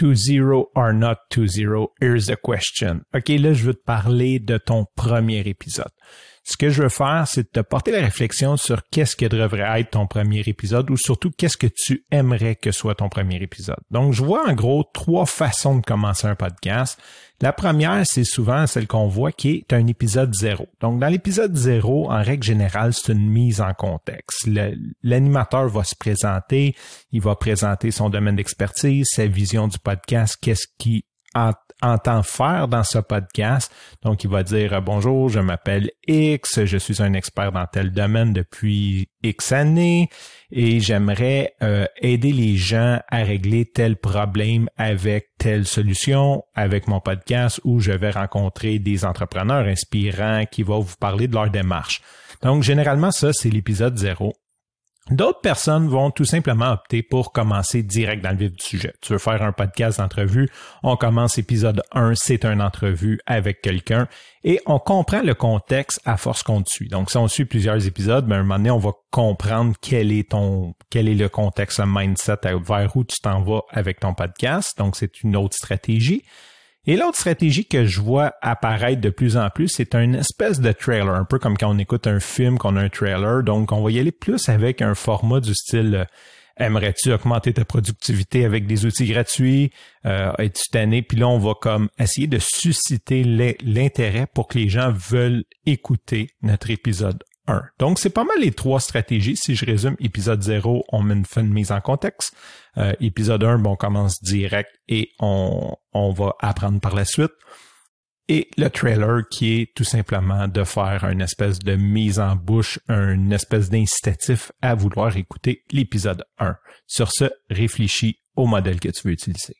to zero or not to zero, here's the question. OK, là, je veux te parler de ton premier épisode. Ce que je veux faire, c'est de te porter la réflexion sur qu'est-ce que devrait être ton premier épisode ou surtout qu'est-ce que tu aimerais que soit ton premier épisode. Donc, je vois en gros trois façons de commencer un podcast. La première, c'est souvent celle qu'on voit qui est un épisode zéro. Donc, dans l'épisode zéro, en règle générale, c'est une mise en contexte. L'animateur va se présenter, il va présenter son domaine d'expertise, sa vision du podcast, qu'est-ce qui entend faire dans ce podcast. Donc, il va dire bonjour, je m'appelle X, je suis un expert dans tel domaine depuis X années et j'aimerais euh, aider les gens à régler tel problème avec telle solution avec mon podcast où je vais rencontrer des entrepreneurs inspirants qui vont vous parler de leur démarche. Donc, généralement, ça, c'est l'épisode zéro. D'autres personnes vont tout simplement opter pour commencer direct dans le vif du sujet. Tu veux faire un podcast d'entrevue, on commence épisode 1, c'est une entrevue avec quelqu'un et on comprend le contexte à force qu'on te suit. Donc si on suit plusieurs épisodes, ben, à un moment donné, on va comprendre quel est ton quel est le contexte, le mindset vers où tu t'en vas avec ton podcast. Donc c'est une autre stratégie. Et l'autre stratégie que je vois apparaître de plus en plus, c'est une espèce de trailer, un peu comme quand on écoute un film qu'on a un trailer. Donc, on va y aller plus avec un format du style euh, Aimerais-tu augmenter ta productivité avec des outils gratuits? Euh, Es-tu tanné? Puis là, on va comme essayer de susciter l'intérêt pour que les gens veulent écouter notre épisode donc, c'est pas mal les trois stratégies. Si je résume, épisode 0, on met une, fin de mise en contexte. Euh, épisode 1, bon, on commence direct et on, on va apprendre par la suite. Et le trailer qui est tout simplement de faire une espèce de mise en bouche, une espèce d'incitatif à vouloir écouter l'épisode 1. Sur ce, réfléchis au modèle que tu veux utiliser.